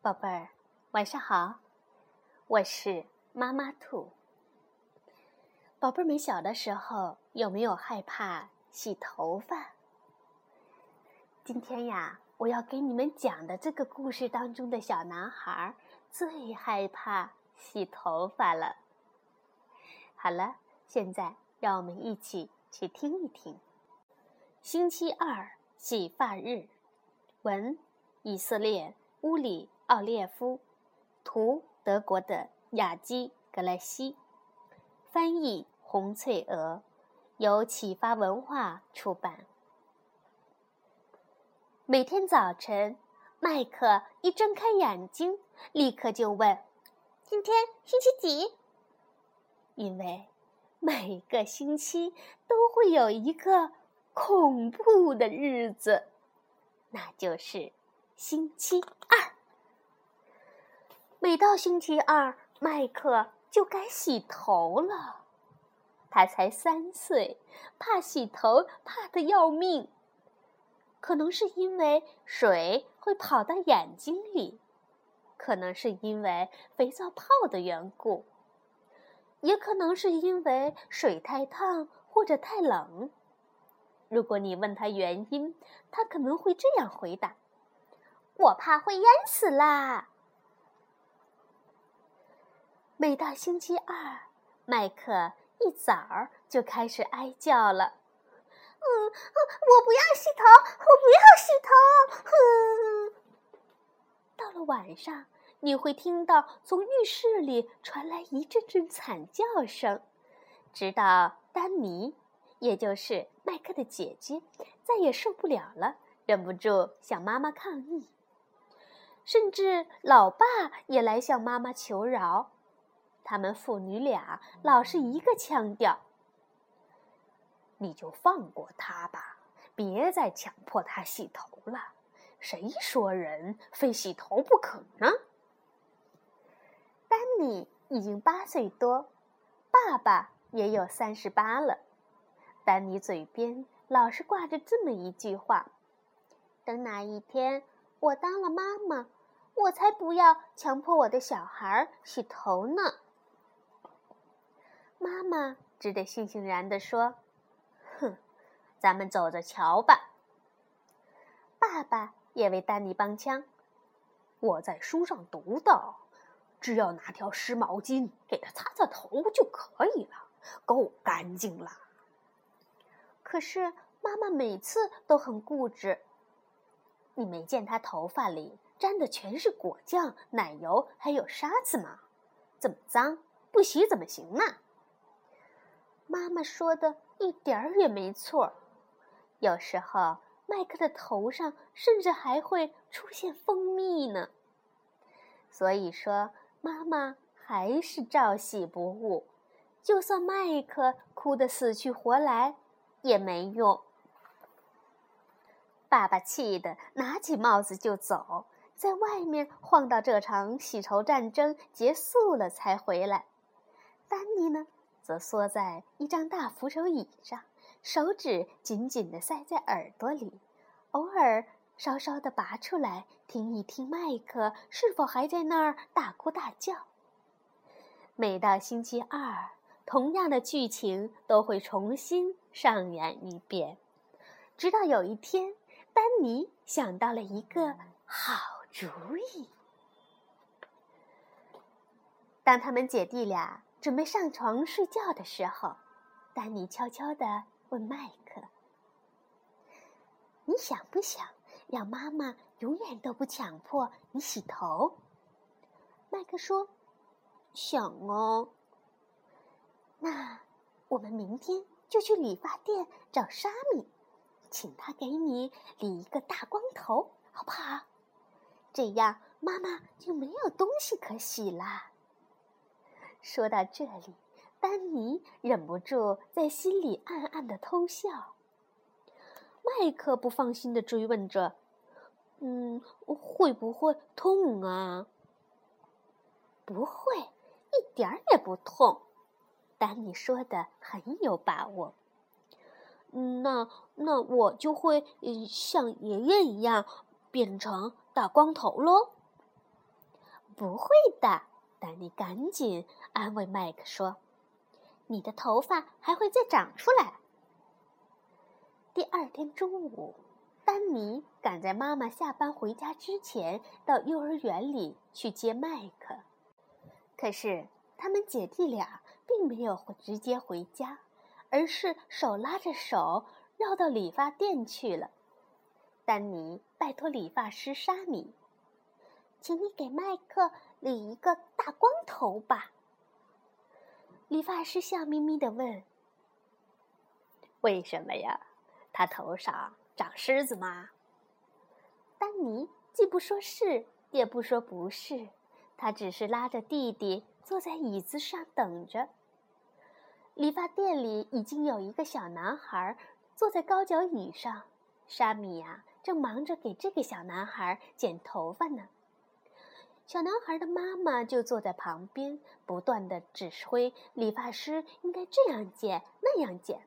宝贝儿，晚上好，我是妈妈兔。宝贝儿们小的时候有没有害怕洗头发？今天呀，我要给你们讲的这个故事当中的小男孩最害怕洗头发了。好了，现在让我们一起去听一听。星期二洗发日，文以色列乌里奥列夫，图德国的雅基格莱西，翻译洪翠娥，由启发文化出版。每天早晨，麦克一睁开眼睛，立刻就问：“今天星期几？”因为每个星期都会有一个恐怖的日子，那就是星期二。每到星期二，麦克就该洗头了。他才三岁，怕洗头怕得要命。可能是因为水会跑到眼睛里，可能是因为肥皂泡的缘故。也可能是因为水太烫或者太冷。如果你问他原因，他可能会这样回答：“我怕会淹死啦。”每到星期二，麦克一早就开始哀叫了：“嗯，我不要洗头，我不要洗头。”哼。到了晚上。你会听到从浴室里传来一阵阵惨叫声，直到丹尼，也就是麦克的姐姐，再也受不了了，忍不住向妈妈抗议。甚至老爸也来向妈妈求饶，他们父女俩老是一个腔调：“你就放过他吧，别再强迫他洗头了。谁说人非洗头不可呢？”丹尼已经八岁多，爸爸也有三十八了。丹尼嘴边老是挂着这么一句话：“等哪一天我当了妈妈，我才不要强迫我的小孩洗头呢。”妈妈只得悻悻然地说：“哼，咱们走着瞧吧。”爸爸也为丹尼帮腔：“我在书上读到。”只要拿条湿毛巾给他擦擦头就可以了，够干净了。可是妈妈每次都很固执。你没见她头发里沾的全是果酱、奶油还有沙子吗？这么脏，不洗怎么行呢？妈妈说的一点儿也没错。有时候麦克的头上甚至还会出现蜂蜜呢。所以说。妈妈还是照洗不误，就算麦克哭得死去活来也没用。爸爸气得拿起帽子就走，在外面晃到这场洗头战争结束了才回来。丹尼呢，则缩在一张大扶手椅上，手指紧紧地塞在耳朵里，偶尔。稍稍的拔出来听一听，麦克是否还在那儿大哭大叫？每到星期二，同样的剧情都会重新上演一遍，直到有一天，丹尼想到了一个好主意。当他们姐弟俩准备上床睡觉的时候，丹尼悄悄地问麦克：“你想不想？”让妈妈永远都不强迫你洗头。麦克说：“想哦。”那我们明天就去理发店找沙米，请他给你理一个大光头，好不好？这样妈妈就没有东西可洗啦。说到这里，丹尼忍不住在心里暗暗的偷笑。麦克不放心的追问着：“嗯，会不会痛啊？”“不会，一点儿也不痛。”丹尼说的很有把握。“那那我就会像爷爷一样变成大光头喽。”不会的，丹尼赶紧安慰麦克说：“你的头发还会再长出来。”第二天中午，丹尼赶在妈妈下班回家之前到幼儿园里去接麦克。可是他们姐弟俩并没有直接回家，而是手拉着手绕到理发店去了。丹尼拜托理发师沙米：“请你给麦克理一个大光头吧。”理发师笑眯眯的问：“为什么呀？”他头上长虱子吗？丹尼既不说是，也不说不是，他只是拉着弟弟坐在椅子上等着。理发店里已经有一个小男孩坐在高脚椅上，沙米呀正忙着给这个小男孩剪头发呢。小男孩的妈妈就坐在旁边，不断的指挥理发师应该这样剪那样剪。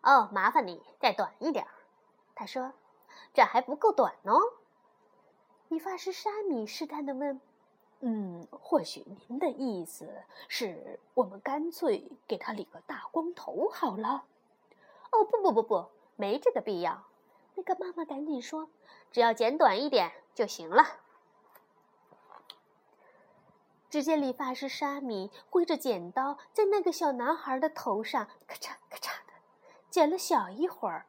哦，麻烦你再短一点，他说：“这还不够短呢。”理发师沙米试探的问：“嗯，或许您的意思是我们干脆给他理个大光头好了？”“哦，不不不不，没这个必要。”那个妈妈赶紧说：“只要剪短一点就行了。”只见理发师沙米挥着剪刀在那个小男孩的头上咔嚓咔嚓的。剪了小一会儿，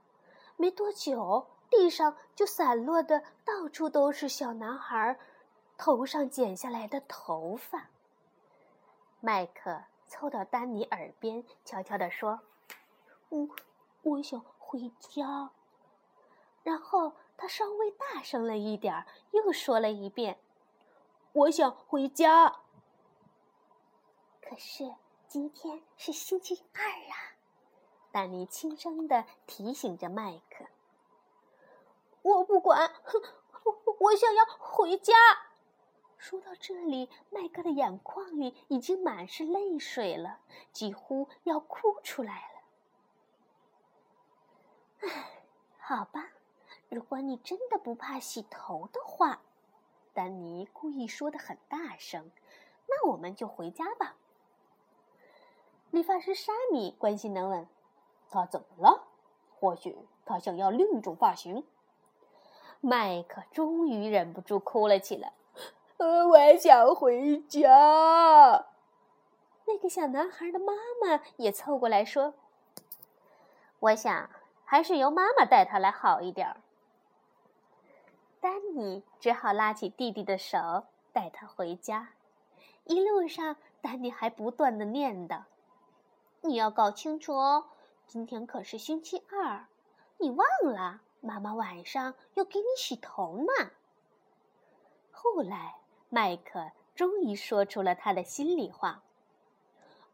没多久，地上就散落的到处都是小男孩头上剪下来的头发。麦克凑到丹尼耳边，悄悄地说：“我我想回家。”然后他稍微大声了一点，又说了一遍：“我想回家。”可是今天是星期二啊。丹尼轻声的提醒着麦克：“我不管，我我想要回家。”说到这里，麦克的眼眶里已经满是泪水了，几乎要哭出来了。唉，好吧，如果你真的不怕洗头的话，丹尼故意说的很大声，那我们就回家吧。理发师沙米关心的问。他怎么了？或许他想要另一种发型。麦克终于忍不住哭了起来。呃，我想回家。那个小男孩的妈妈也凑过来说：“我想还是由妈妈带他来好一点。”丹尼只好拉起弟弟的手，带他回家。一路上，丹尼还不断的念叨：“你要搞清楚哦。”今天可是星期二，你忘了？妈妈晚上要给你洗头呢。后来，麦克终于说出了他的心里话：“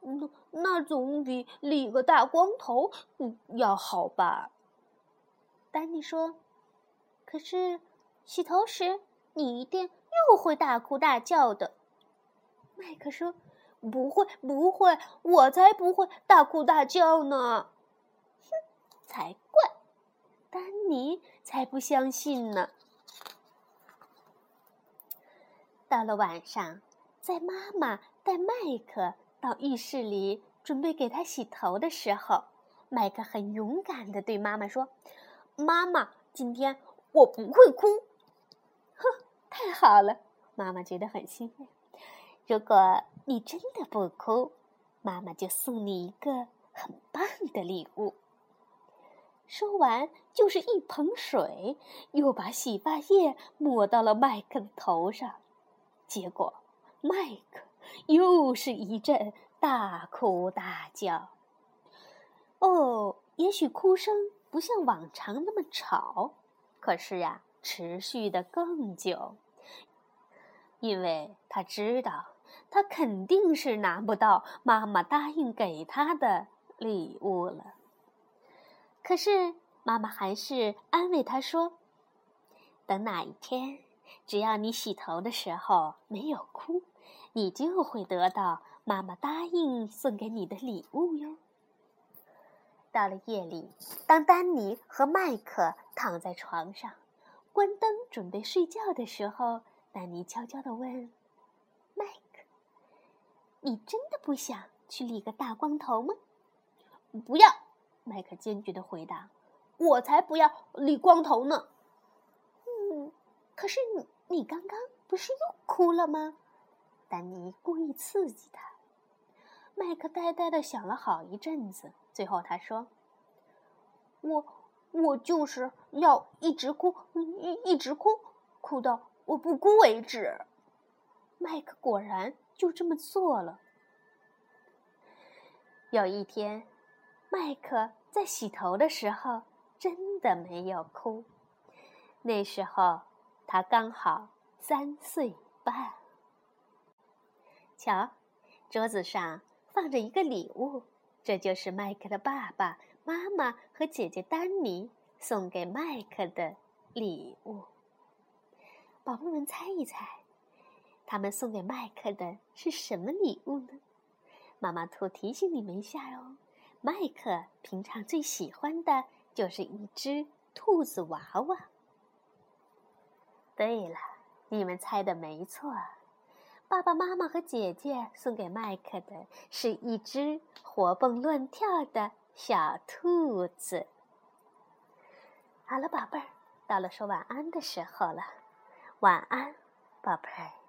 那那总比理个大光头要好吧？”丹尼说：“可是，洗头时你一定又会大哭大叫的。”麦克说：“不会，不会，我才不会大哭大叫呢。”哼才怪！丹尼才不相信呢。到了晚上，在妈妈带麦克到浴室里准备给他洗头的时候，麦克很勇敢的对妈妈说：“妈妈，今天我不会哭。”哼，太好了，妈妈觉得很欣慰。如果你真的不哭，妈妈就送你一个很棒的礼物。说完，就是一盆水，又把洗发液抹到了麦克的头上，结果麦克又是一阵大哭大叫。哦，也许哭声不像往常那么吵，可是呀，持续的更久，因为他知道，他肯定是拿不到妈妈答应给他的礼物了。可是妈妈还是安慰他说：“等哪一天，只要你洗头的时候没有哭，你就会得到妈妈答应送给你的礼物哟。”到了夜里，当丹尼和麦克躺在床上，关灯准备睡觉的时候，丹尼悄悄地问：“你真的不想去理个大光头吗？不要！麦克坚决的回答：“我才不要理光头呢。”嗯，可是你你刚刚不是又哭了吗？丹尼故意刺激他。麦克呆呆的想了好一阵子，最后他说：“我我就是要一直哭，一一直哭，哭到我不哭为止。”麦克果然就这么做了。有一天，麦克在洗头的时候真的没有哭。那时候他刚好三岁半。瞧，桌子上。放着一个礼物，这就是麦克的爸爸妈妈和姐姐丹尼送给麦克的礼物。宝贝们，猜一猜，他们送给麦克的是什么礼物呢？妈妈兔提醒你们一下哦，麦克平常最喜欢的就是一只兔子娃娃。对了，你们猜的没错。爸爸妈妈和姐姐送给麦克的是一只活蹦乱跳的小兔子。好了，宝贝儿，到了说晚安的时候了，晚安，宝贝儿。